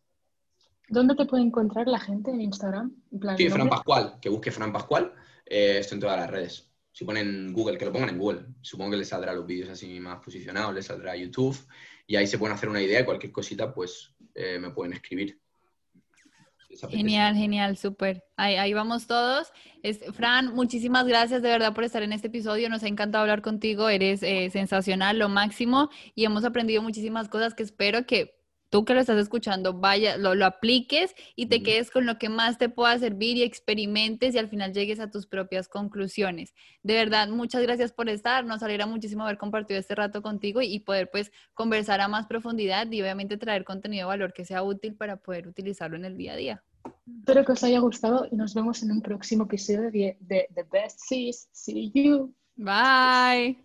¿Dónde te puede encontrar la gente en Instagram? sí, Fran Pascual, que busque Fran Pascual, eh, estoy en todas las redes. Si ponen Google, que lo pongan en Google, supongo que les saldrá los vídeos así más posicionados, les saldrá YouTube y ahí se pueden hacer una idea, cualquier cosita, pues me pueden escribir. Genial, genial, súper. Ahí, vamos todos. Es, Fran, muchísimas gracias de verdad por estar en este episodio. Nos ha encantado hablar contigo. Eres eh, sensacional, lo máximo. Y hemos aprendido muchísimas cosas que espero que tú que lo estás escuchando, vaya, lo, lo apliques y te quedes con lo que más te pueda servir y experimentes y al final llegues a tus propias conclusiones. De verdad, muchas gracias por estar. Nos alegra muchísimo haber compartido este rato contigo y, poder pues conversar a más profundidad y obviamente traer contenido de valor que sea útil para poder utilizarlo en el día a día. Espero que os haya gustado y nos vemos en un próximo episodio de, The Best Seas. See you. Bye.